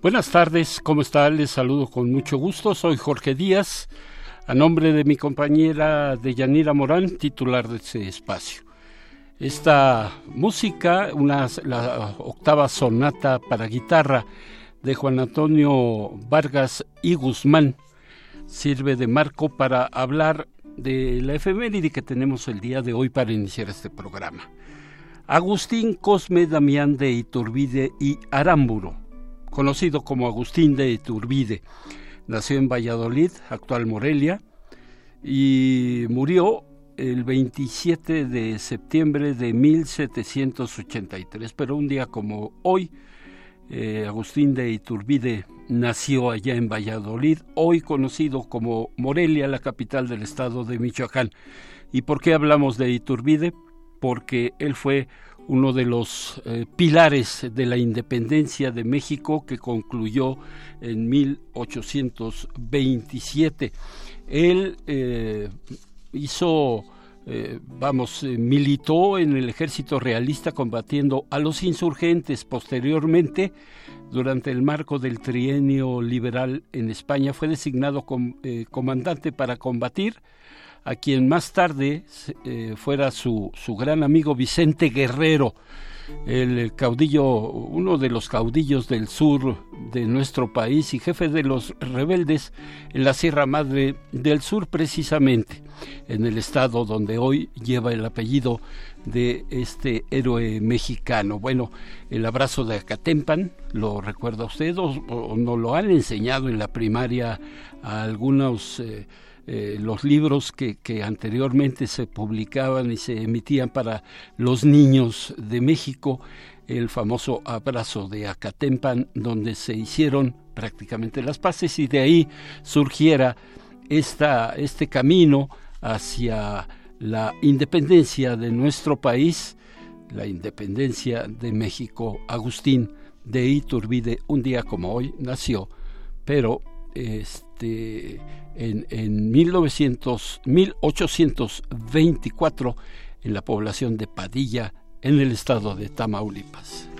Buenas tardes, ¿cómo está? Les saludo con mucho gusto. Soy Jorge Díaz, a nombre de mi compañera Deyanira Morán, titular de este espacio. Esta música, una, la octava sonata para guitarra de Juan Antonio Vargas y Guzmán, sirve de marco para hablar de la efeméride que tenemos el día de hoy para iniciar este programa. Agustín Cosme Damián de Iturbide y Aramburo conocido como Agustín de Iturbide. Nació en Valladolid, actual Morelia, y murió el 27 de septiembre de 1783. Pero un día como hoy, eh, Agustín de Iturbide nació allá en Valladolid, hoy conocido como Morelia, la capital del estado de Michoacán. ¿Y por qué hablamos de Iturbide? Porque él fue uno de los eh, pilares de la independencia de México que concluyó en 1827. Él eh, hizo, eh, vamos, militó en el ejército realista combatiendo a los insurgentes. Posteriormente, durante el marco del trienio liberal en España, fue designado comandante para combatir a quien más tarde eh, fuera su, su gran amigo Vicente Guerrero, el caudillo, uno de los caudillos del sur de nuestro país y jefe de los rebeldes en la Sierra Madre del Sur precisamente, en el estado donde hoy lleva el apellido de este héroe mexicano. Bueno, el abrazo de Acatempan, ¿lo recuerda usted o, o nos lo han enseñado en la primaria a algunos... Eh, eh, los libros que, anteriormente se publicaban y se emitían para los niños de México, el famoso abrazo de Acatempan, donde se hicieron prácticamente las paces y de ahí surgiera esta, este camino hacia la independencia de nuestro país, la independencia de México. Agustín de Iturbide, un día como hoy, nació, pero este, en, en 1900, 1824 en la población de Padilla, en el estado de Tamaulipas.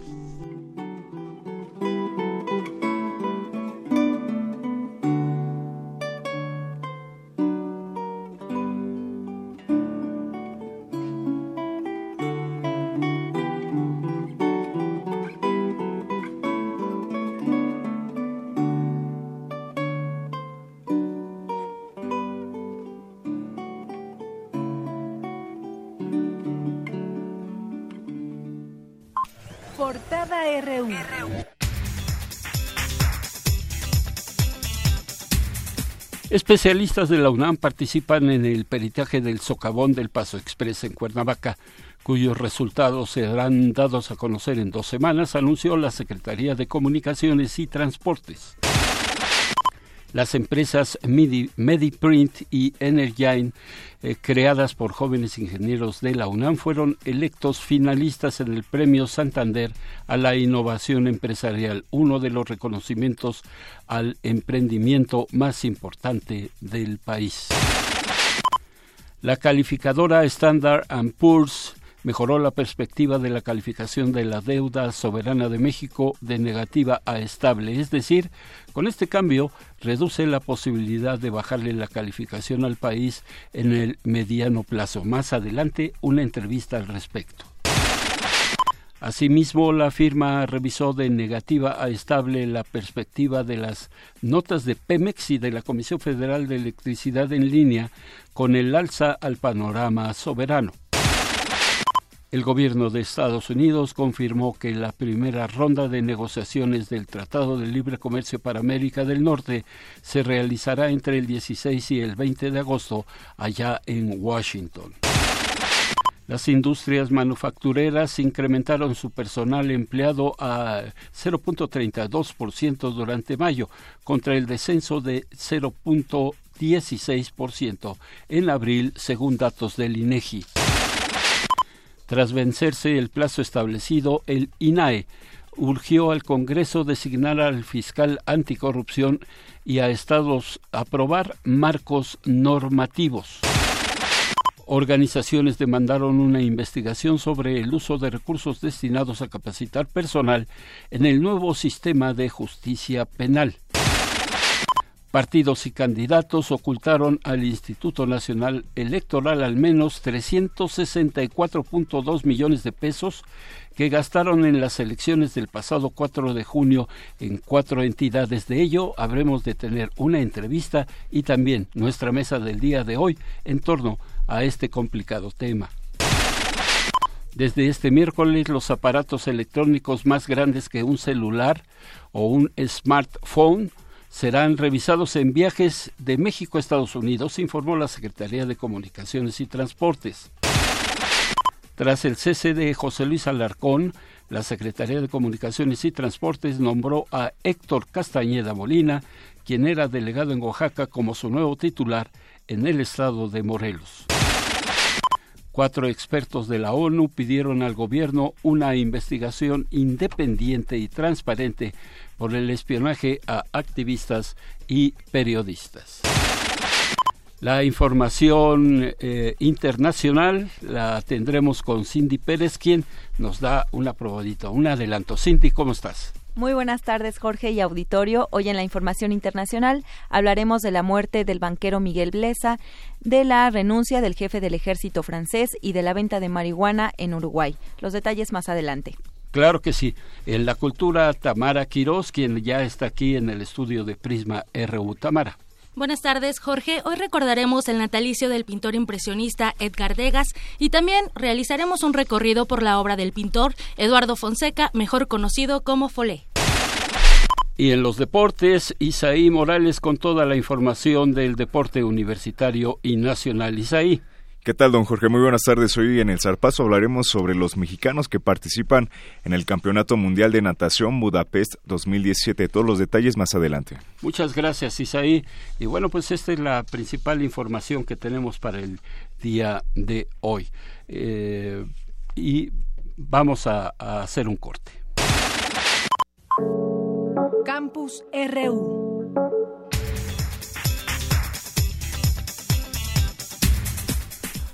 Especialistas de la UNAM participan en el peritaje del socavón del Paso Express en Cuernavaca, cuyos resultados serán dados a conocer en dos semanas, anunció la Secretaría de Comunicaciones y Transportes. Las empresas MediPrint y Energine, eh, creadas por jóvenes ingenieros de la UNAM, fueron electos finalistas en el Premio Santander a la Innovación Empresarial, uno de los reconocimientos al emprendimiento más importante del país. La calificadora Standard Poor's mejoró la perspectiva de la calificación de la deuda soberana de México de negativa a estable, es decir, con este cambio reduce la posibilidad de bajarle la calificación al país en el mediano plazo. Más adelante una entrevista al respecto. Asimismo, la firma revisó de negativa a estable la perspectiva de las notas de Pemex y de la Comisión Federal de Electricidad en línea con el alza al panorama soberano. El gobierno de Estados Unidos confirmó que la primera ronda de negociaciones del Tratado de Libre Comercio para América del Norte se realizará entre el 16 y el 20 de agosto allá en Washington. Las industrias manufactureras incrementaron su personal empleado a 0.32% durante mayo, contra el descenso de 0.16% en abril, según datos del INEGI. Tras vencerse el plazo establecido, el INAE urgió al Congreso designar al fiscal anticorrupción y a estados aprobar marcos normativos. Organizaciones demandaron una investigación sobre el uso de recursos destinados a capacitar personal en el nuevo sistema de justicia penal. Partidos y candidatos ocultaron al Instituto Nacional Electoral al menos 364.2 millones de pesos que gastaron en las elecciones del pasado 4 de junio en cuatro entidades. De ello, habremos de tener una entrevista y también nuestra mesa del día de hoy en torno a este complicado tema. Desde este miércoles, los aparatos electrónicos más grandes que un celular o un smartphone serán revisados en viajes de México a Estados Unidos, informó la Secretaría de Comunicaciones y Transportes. Tras el cese de José Luis Alarcón, la Secretaría de Comunicaciones y Transportes nombró a Héctor Castañeda Molina, quien era delegado en Oaxaca, como su nuevo titular en el estado de Morelos. Cuatro expertos de la ONU pidieron al gobierno una investigación independiente y transparente por el espionaje a activistas y periodistas. La información eh, internacional la tendremos con Cindy Pérez, quien nos da una probadita, un adelanto. Cindy, ¿cómo estás? Muy buenas tardes, Jorge y auditorio. Hoy en la información internacional hablaremos de la muerte del banquero Miguel Blesa, de la renuncia del jefe del ejército francés y de la venta de marihuana en Uruguay. Los detalles más adelante. Claro que sí. En la cultura, Tamara Quiroz, quien ya está aquí en el estudio de Prisma RU. Tamara. Buenas tardes, Jorge. Hoy recordaremos el natalicio del pintor impresionista Edgar Degas y también realizaremos un recorrido por la obra del pintor Eduardo Fonseca, mejor conocido como Folé. Y en los deportes, Isaí Morales con toda la información del deporte universitario y nacional. Isaí. ¿Qué tal, don Jorge? Muy buenas tardes. Hoy en el Zarpazo hablaremos sobre los mexicanos que participan en el Campeonato Mundial de Natación Budapest 2017. Todos los detalles más adelante. Muchas gracias, Isaí. Y bueno, pues esta es la principal información que tenemos para el día de hoy. Eh, y vamos a hacer un corte. Campus RU.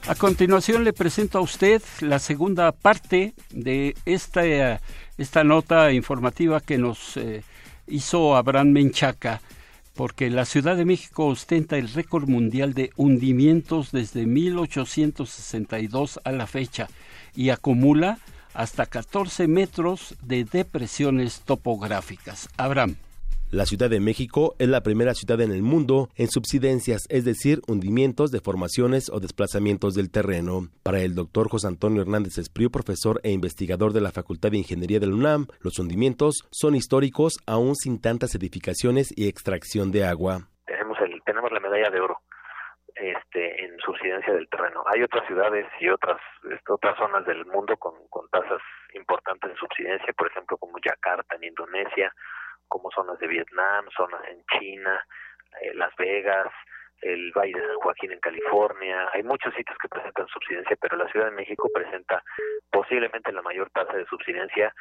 A continuación le presento a usted la segunda parte de esta, esta nota informativa que nos eh, hizo Abraham Menchaca, porque la Ciudad de México ostenta el récord mundial de hundimientos desde 1862 a la fecha y acumula hasta 14 metros de depresiones topográficas. Abraham. La Ciudad de México es la primera ciudad en el mundo en subsidencias, es decir, hundimientos, deformaciones o desplazamientos del terreno. Para el doctor José Antonio Hernández Espriu, profesor e investigador de la Facultad de Ingeniería del UNAM, los hundimientos son históricos aún sin tantas edificaciones y extracción de agua. Tenemos, el, tenemos la medalla de oro este, en subsidencia del terreno. Hay otras ciudades y otras este, otras zonas del mundo con, con tasas importantes de subsidencia, por ejemplo como Yakarta en Indonesia, como zonas de Vietnam, zonas en China, eh, Las Vegas, el Valle de San Joaquín en California. Hay muchos sitios que presentan subsidencia, pero la Ciudad de México presenta posiblemente la mayor tasa de subsidencia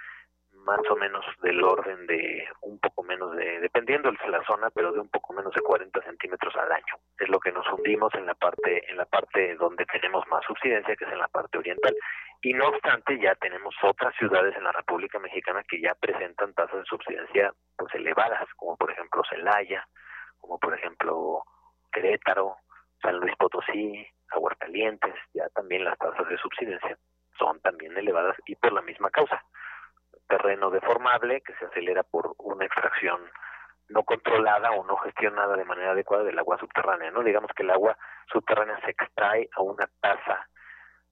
más o menos del orden de un poco menos de, dependiendo de la zona, pero de un poco menos de 40 centímetros al año. Es lo que nos hundimos en la parte, en la parte donde tenemos más subsidencia, que es en la parte oriental. Y no obstante, ya tenemos otras ciudades en la República Mexicana que ya presentan tasas de subsidencia pues elevadas, como por ejemplo Celaya, como por ejemplo Querétaro, San Luis Potosí, Aguascalientes, ya también las tasas de subsidencia son también elevadas y por la misma causa. Terreno deformable que se acelera por una extracción no controlada o no gestionada de manera adecuada del agua subterránea, ¿no? Digamos que el agua subterránea se extrae a una tasa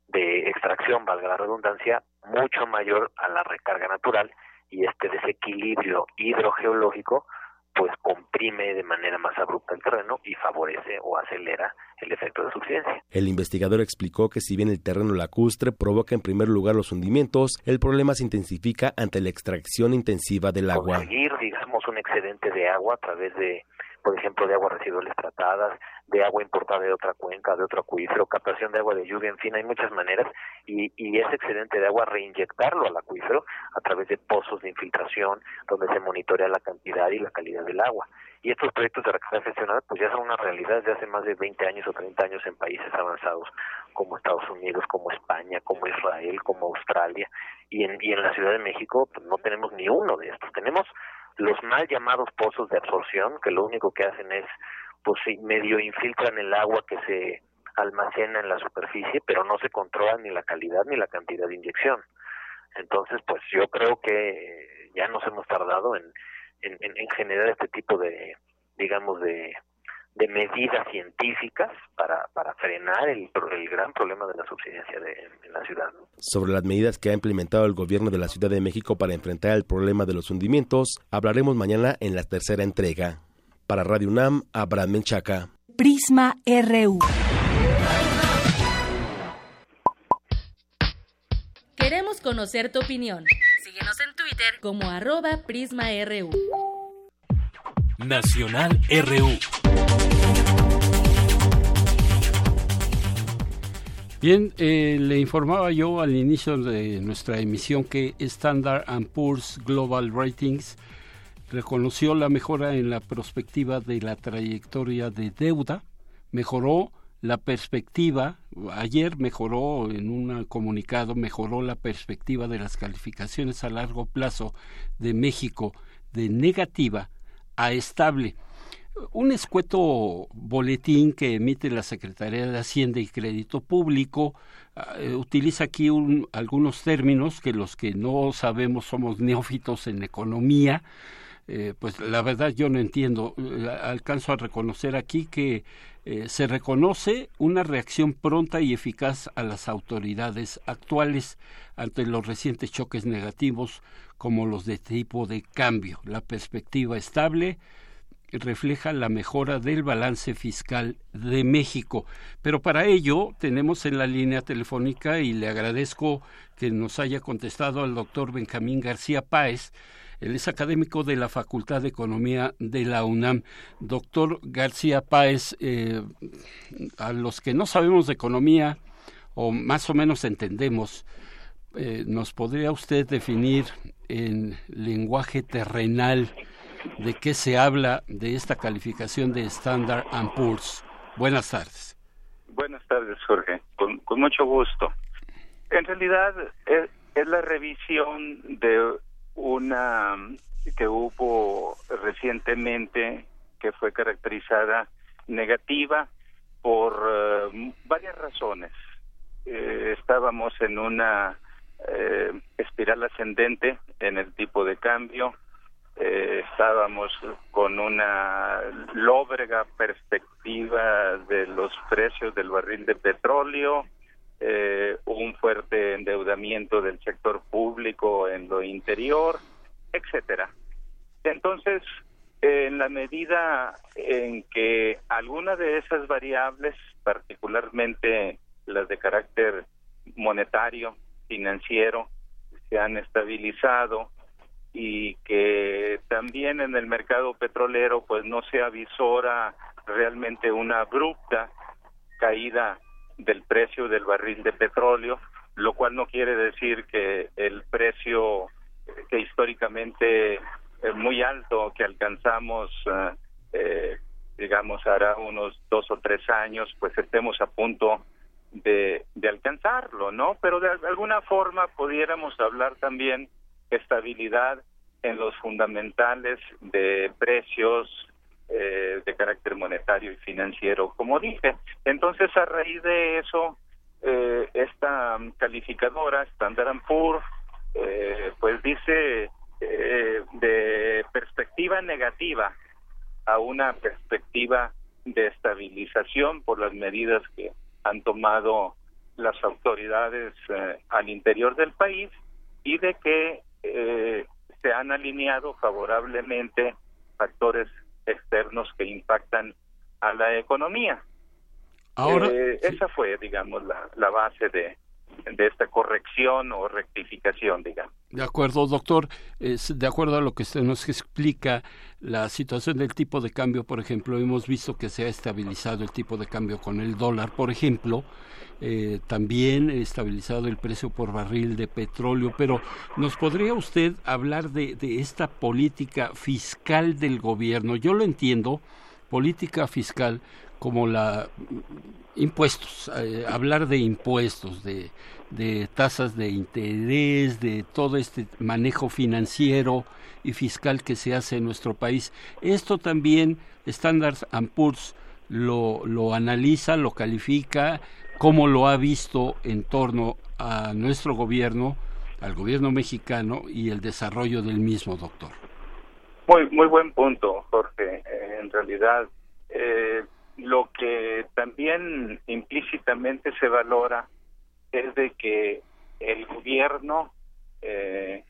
de extracción, valga la redundancia, mucho mayor a la recarga natural y este desequilibrio hidrogeológico pues comprime de manera más abrupta el terreno y favorece o acelera el efecto de subsidencia. El investigador explicó que si bien el terreno lacustre provoca en primer lugar los hundimientos, el problema se intensifica ante la extracción intensiva del agua. Conseguir, digamos, un excedente de agua a través de por ejemplo, de aguas residuales tratadas, de agua importada de otra cuenca, de otro acuífero, captación de agua de lluvia, en fin, hay muchas maneras y, y ese excedente de agua reinyectarlo al acuífero a través de pozos de infiltración donde se monitorea la cantidad y la calidad del agua. Y estos proyectos de recarga gestionada pues ya son una realidad desde hace más de 20 años o 30 años en países avanzados como Estados Unidos, como España, como Israel, como Australia y en, y en la Ciudad de México pues, no tenemos ni uno de estos. Tenemos los mal llamados pozos de absorción, que lo único que hacen es, pues medio infiltran el agua que se almacena en la superficie, pero no se controla ni la calidad ni la cantidad de inyección. Entonces, pues yo creo que ya nos hemos tardado en, en, en generar este tipo de, digamos, de, de medidas científicas para, para frenar el, el, gran problema de la subsidencia de, en la ciudad. Sobre las medidas que ha implementado el gobierno de la Ciudad de México para enfrentar el problema de los hundimientos, hablaremos mañana en la tercera entrega. Para Radio UNAM, Abraham Menchaca. Prisma RU. Queremos conocer tu opinión. Síguenos en Twitter como arroba PrismaRU. Nacional RU. Bien, eh, le informaba yo al inicio de nuestra emisión que Standard Poor's Global Ratings reconoció la mejora en la perspectiva de la trayectoria de deuda, mejoró la perspectiva, ayer mejoró en un comunicado, mejoró la perspectiva de las calificaciones a largo plazo de México de negativa a estable un escueto boletín que emite la Secretaría de Hacienda y Crédito Público eh, utiliza aquí algunos términos que los que no sabemos somos neófitos en economía. Eh, pues la verdad yo no entiendo. Eh, alcanzo a reconocer aquí que se reconoce una reacción pronta y eficaz a las autoridades actuales ante los recientes choques negativos como los de tipo de cambio. La perspectiva estable, refleja la mejora del balance fiscal de México. Pero para ello tenemos en la línea telefónica y le agradezco que nos haya contestado al doctor Benjamín García Páez. Él es académico de la Facultad de Economía de la UNAM. Doctor García Páez, eh, a los que no sabemos de economía o más o menos entendemos, eh, ¿nos podría usted definir en lenguaje terrenal de qué se habla de esta calificación de Standard Poor's. Buenas tardes. Buenas tardes, Jorge. Con, mucho gusto. En realidad es, es, la revisión de una que hubo recientemente que fue caracterizada negativa por eh, varias razones. Eh, estábamos en una eh, espiral ascendente en el tipo de cambio, estábamos con una lóbrega perspectiva de los precios del barril de petróleo, eh, un fuerte endeudamiento del sector público en lo interior, etcétera. Entonces, en la medida en que alguna de esas variables, particularmente las de carácter monetario, financiero, se han estabilizado, y que también en el mercado petrolero pues no se avisora realmente una abrupta caída del precio del barril de petróleo, lo cual no quiere decir que el precio que históricamente es muy alto que alcanzamos eh, eh, digamos hará unos dos o tres años pues estemos a punto de, de alcanzarlo, ¿no? Pero de alguna forma pudiéramos hablar también estabilidad en los fundamentales de precios eh, de carácter monetario y financiero, como dije. Entonces, a raíz de eso, eh, esta calificadora, Standard Poor's, eh, pues dice eh, de perspectiva negativa a una perspectiva de estabilización por las medidas que han tomado las autoridades al interior del país y de que se han alineado favorablemente factores externos que impactan a la economía. Ahora, eh, esa fue, digamos, la, la base de, de esta corrección o rectificación, digamos. De acuerdo, doctor. Es, de acuerdo a lo que usted nos explica, la situación del tipo de cambio, por ejemplo, hemos visto que se ha estabilizado el tipo de cambio con el dólar, por ejemplo. Eh, también estabilizado el precio por barril de petróleo, pero ¿nos podría usted hablar de, de esta política fiscal del gobierno? Yo lo entiendo, política fiscal como la impuestos, eh, hablar de impuestos, de, de tasas de interés, de todo este manejo financiero y fiscal que se hace en nuestro país. Esto también Standard Poor's lo, lo analiza, lo califica, cómo lo ha visto en torno a nuestro gobierno, al gobierno mexicano y el desarrollo del mismo, doctor. Muy, muy buen punto, Jorge. En realidad, eh, lo que también implícitamente se valora es de que el gobierno eh,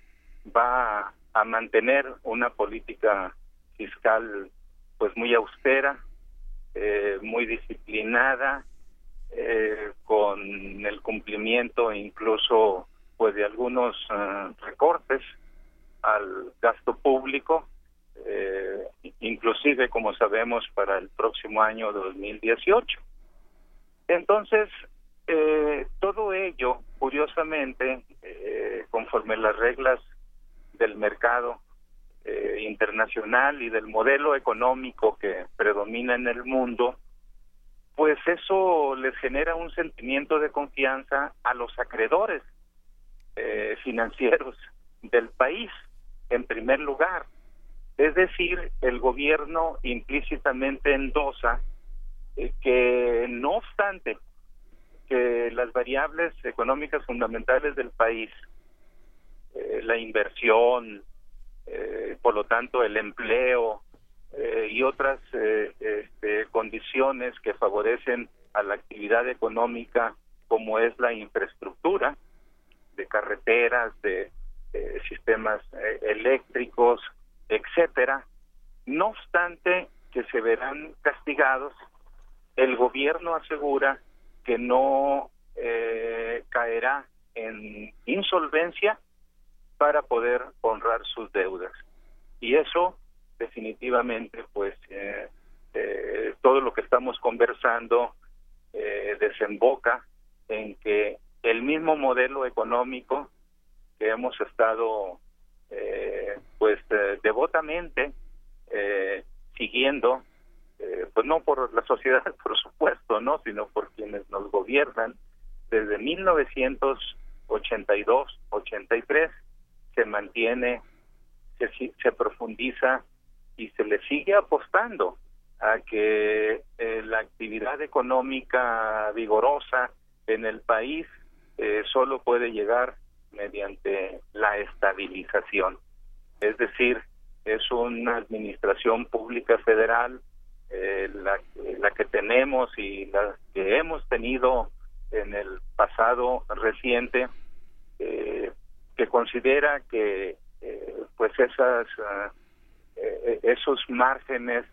va a mantener una política fiscal pues muy austera, eh, muy disciplinada, eh, con el cumplimiento incluso pues de algunos recortes al gasto público. eh, inclusive como sabemos para el próximo año 2018. Entonces, eh, todo ello, curiosamente, eh, conforme las reglas del mercado eh, internacional y del modelo económico que predomina en el mundo, pues eso les genera un sentimiento de confianza a los acreedores financieros del país, en primer lugar. Es decir, el gobierno implícitamente endosa eh, que no obstante que las variables económicas fundamentales del país, eh, la inversión, eh, por lo tanto el empleo y otras este, condiciones que favorecen a la actividad económica como es la infraestructura de carreteras, de sistemas eléctricos, etcétera. No obstante que se verán castigados, el gobierno asegura que no eh, caerá en insolvencia para poder honrar sus deudas. Y eso definitivamente, pues, eh, eh, todo lo que estamos conversando desemboca en que el mismo modelo económico que hemos estado eh, pues eh, devotamente eh, siguiendo, eh, pues no por la sociedad, por supuesto, no, sino por quienes nos gobiernan desde 1982-83 se mantiene, se, se profundiza y se le sigue apostando a que la actividad económica vigorosa en el país solo puede llegar mediante la estabilización. Es decir, es una administración pública federal, eh, la, que tenemos y la que hemos tenido en el pasado reciente, eh, que considera que eh, pues esas esos márgenes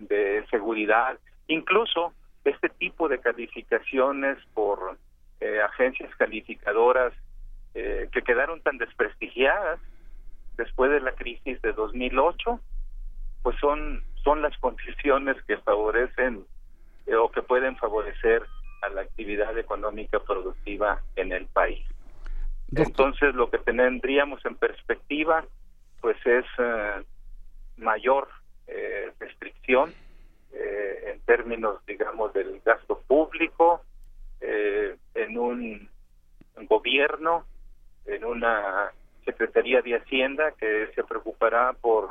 de seguridad, incluso este tipo de calificaciones por agencias calificadoras eh, que quedaron tan desprestigiadas después de la crisis de 2008, pues son son las condiciones que favorecen eh, o que pueden favorecer a la actividad económica productiva en el país. Entonces, lo que tendríamos en perspectiva, pues es eh, mayor restricción en términos, digamos, del gasto público, en un gobierno en una Secretaría de Hacienda que se preocupará por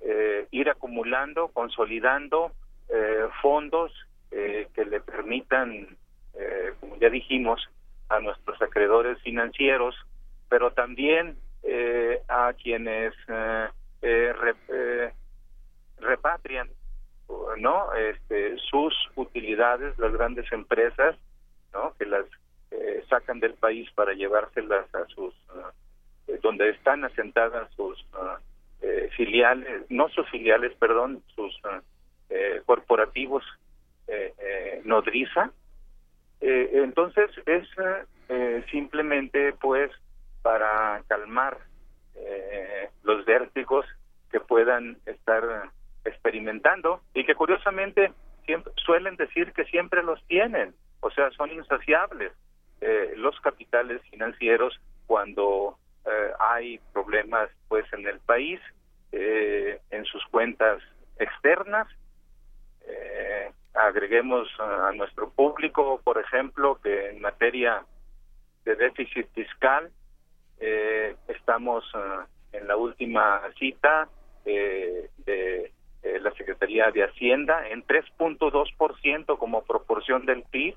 eh, ir acumulando, consolidando eh, fondos eh, que le permitan eh, como ya dijimos, a nuestros acreedores financieros, pero también eh, a quienes repatrian no este sus utilidades las grandes empresas no que las sacan del país para llevárselas a sus donde están asentadas sus filiales no sus filiales perdón sus corporativos nodriza. Entonces es simplemente pues para calmar los vértigos que puedan estar experimentando y que curiosamente siempre, suelen decir que siempre los tienen, o sea, son insaciables eh, los capitales financieros cuando eh, hay problemas pues en el país, eh, en sus cuentas externas. agreguemos a nuestro público, por ejemplo, que en materia de déficit fiscal estamos en la última cita de eh, la Secretaría de Hacienda en 3.2% como proporción del PIB,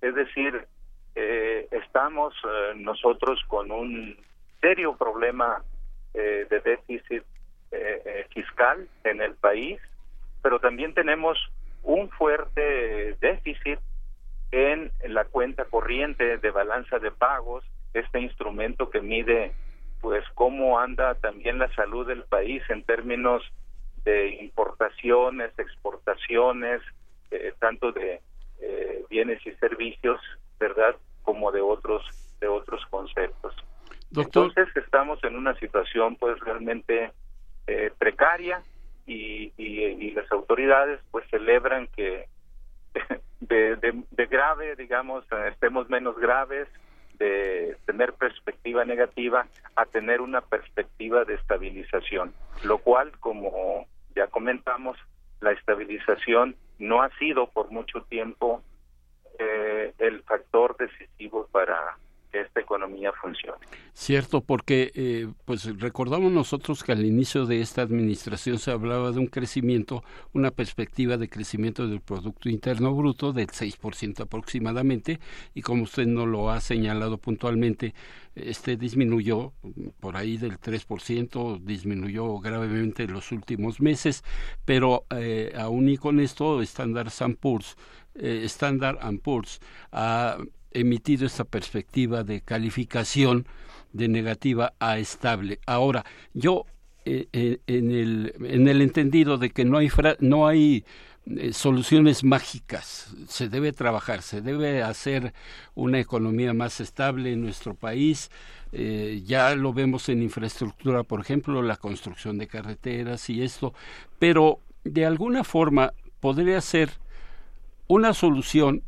es decir, eh, estamos eh, nosotros con un serio problema de déficit fiscal en el país, pero también tenemos un fuerte déficit en la cuenta corriente de balanza de pagos, este instrumento que mide pues cómo anda también la salud del país en términos de importaciones, exportaciones, eh, tanto de eh, bienes y servicios, ¿verdad? Como de otros de otros conceptos. Entonces estamos en una situación pues realmente eh, precaria y, y, las autoridades pues celebran que de, de, de grave, digamos, estemos menos graves, de tener perspectiva negativa a tener una perspectiva de estabilización, lo cual, como ya comentamos, la estabilización no ha sido por mucho tiempo eh, el factor decisivo para que esta economía funcione. Cierto, porque eh, pues recordamos nosotros que al inicio de esta administración se hablaba de un crecimiento, una perspectiva de crecimiento del Producto Interno Bruto del 6% aproximadamente, y como usted no lo ha señalado puntualmente, este disminuyó por ahí del 3%, disminuyó gravemente en los últimos meses, pero eh, aún y con esto, Standard Poor's, eh, Standard Poor's ha emitido esta perspectiva de calificación de negativa a estable. Ahora, yo eh, eh, en, el, en el entendido de que no hay, no hay eh, soluciones mágicas, se debe trabajar, se debe hacer una economía más estable en nuestro país. ya lo vemos en infraestructura, por ejemplo, la construcción de carreteras y esto, pero de alguna forma podría ser una solución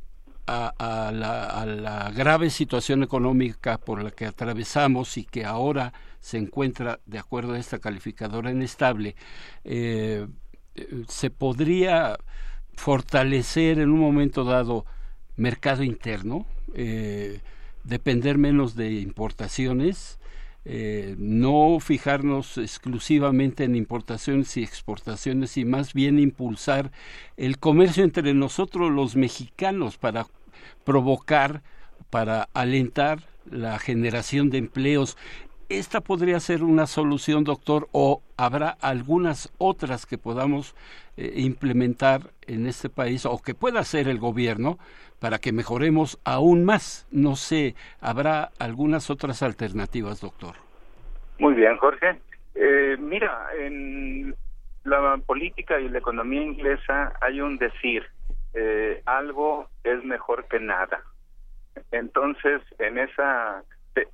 a, la, grave situación económica por la que atravesamos y que ahora se encuentra, de acuerdo a esta calificadora, inestable, eh, se podría fortalecer en un momento dado mercado interno, eh, depender menos de importaciones, eh, no fijarnos exclusivamente en importaciones y exportaciones y más bien impulsar el comercio entre nosotros los mexicanos para provocar, para alentar la generación de empleos. ¿Esta podría ser una solución, doctor, o habrá algunas otras que podamos eh, implementar en este país o que pueda hacer el gobierno para que mejoremos aún más. No sé, ¿habrá algunas otras alternativas, doctor? Muy bien, Jorge. Eh, mira, en la política y la economía inglesa hay un decir, eh, algo es mejor que nada. Entonces, en esa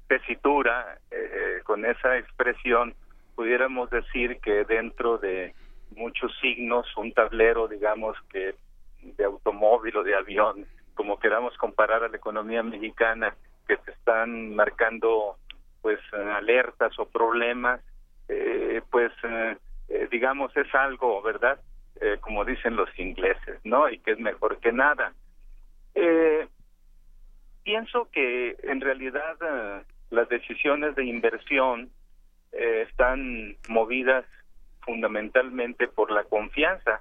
tesitura, eh, con esa expresión, pudiéramos decir que dentro de muchos signos, un tablero, digamos, que de automóvil o de avión, como queramos comparar a la economía mexicana, que se están marcando pues alertas o problemas, eh, pues eh, eh, digamos es algo, ¿verdad? como dicen los ingleses, ¿no? Y que es mejor que nada. Pienso que en realidad las decisiones de inversión están movidas fundamentalmente por la confianza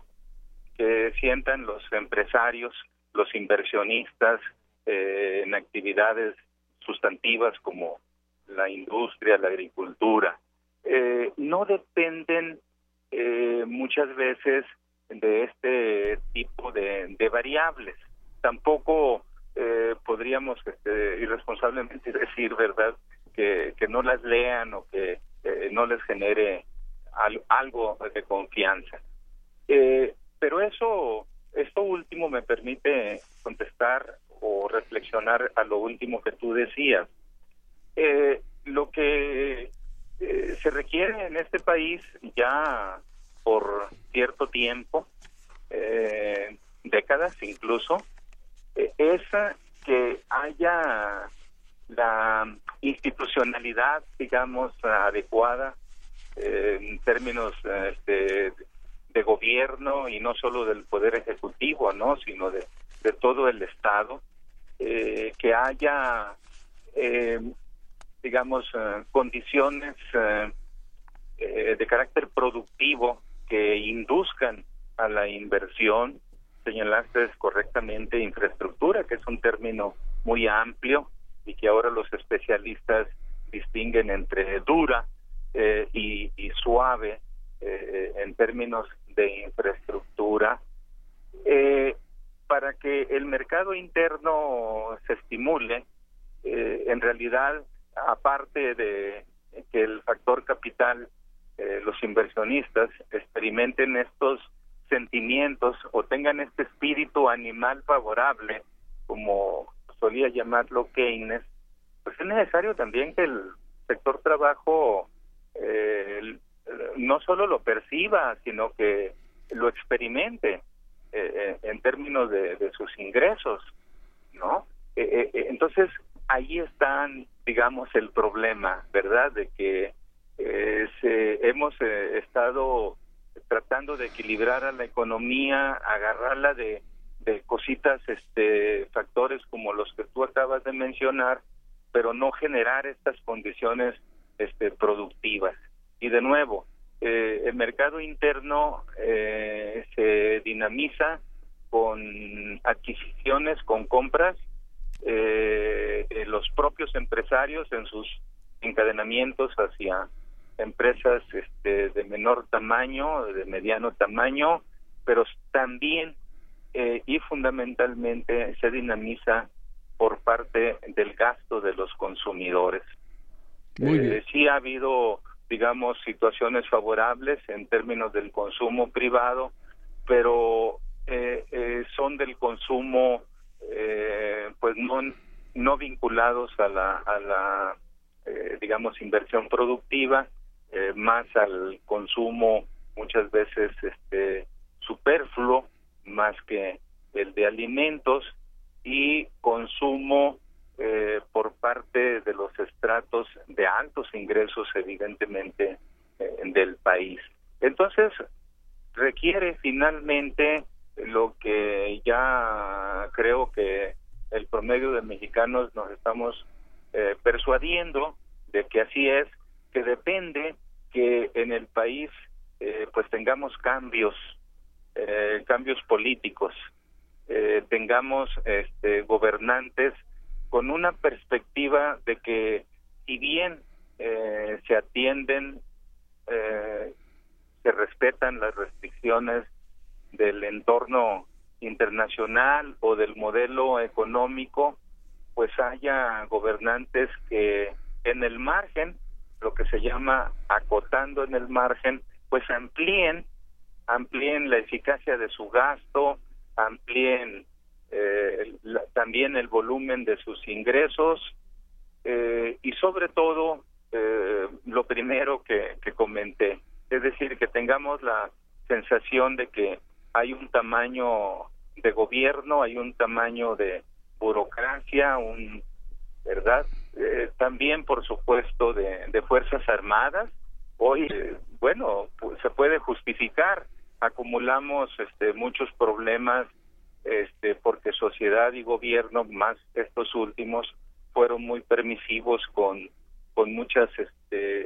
que sientan los empresarios, los inversionistas eh, en actividades sustantivas como la industria, la agricultura, eh, no dependen eh, muchas veces de este tipo de, variables. Tampoco podríamos este, irresponsablemente decir, ¿verdad?, que, que no las lean o que no les genere algo de confianza. pero eso, esto último me permite contestar o reflexionar a lo último que tú decías. Eh, lo que eh, se requiere en este país ya por cierto tiempo, eh, décadas incluso, es que haya la institucionalidad, digamos, adecuada en términos este, de gobierno y no solo del poder ejecutivo, no, sino de de todo el Estado, eh, que haya, eh, digamos, eh, condiciones de carácter productivo que induzcan a la inversión. Señalaste correctamente infraestructura, que es un término muy amplio y que ahora los especialistas distinguen entre dura y, y, suave en términos de infraestructura. Eh, para que el mercado interno se estimule, eh, en realidad, aparte de que el factor capital, eh, los inversionistas experimenten estos sentimientos o tengan este espíritu animal favorable, como solía llamarlo Keynes, pues es necesario también que el sector trabajo eh, no solo lo perciba, sino que lo experimente. Eh, eh, en términos de, sus ingresos, ¿no? Eh, entonces, ahí están, digamos, el problema, ¿verdad? De que se, hemos estado tratando de equilibrar a la economía, agarrarla de, de cositas, este, factores como los que tú acabas de mencionar, pero no generar estas condiciones este, productivas. Y de nuevo, eh, el mercado interno eh, se dinamiza con adquisiciones, con compras eh, los propios empresarios en sus encadenamientos hacia empresas este, de menor tamaño, de mediano tamaño, pero también y fundamentalmente se dinamiza por parte del gasto de los consumidores. sí ha habido digamos, situaciones favorables en términos del consumo privado, pero eh, eh, son del consumo, eh, pues no, no vinculados a la, a la digamos, inversión productiva, más al consumo muchas veces este superfluo, más que el de alimentos y consumo eh, por parte de los estratos de altos ingresos, evidentemente, eh, del país. Entonces, requiere finalmente lo que ya creo que el promedio de mexicanos nos estamos eh, persuadiendo de que así es, que depende que en el país pues tengamos cambios, cambios políticos, tengamos este, gobernantes con una perspectiva de que si bien eh, se atienden, eh, se respetan las restricciones del entorno internacional o del modelo económico, pues haya gobernantes que en el margen, lo que se llama acotando en el margen, pues amplíen, amplíen la eficacia de su gasto, amplíen eh, también el volumen de sus ingresos eh, y sobre todo eh, lo primero que, que comenté, es decir, que tengamos la sensación de que hay un tamaño de gobierno, hay un tamaño de burocracia, un verdad, eh, también por supuesto de, de fuerzas armadas. Hoy, bueno, pues, se puede justificar, acumulamos este muchos problemas este, porque sociedad y gobierno, más estos últimos, fueron muy permisivos con, con muchas este,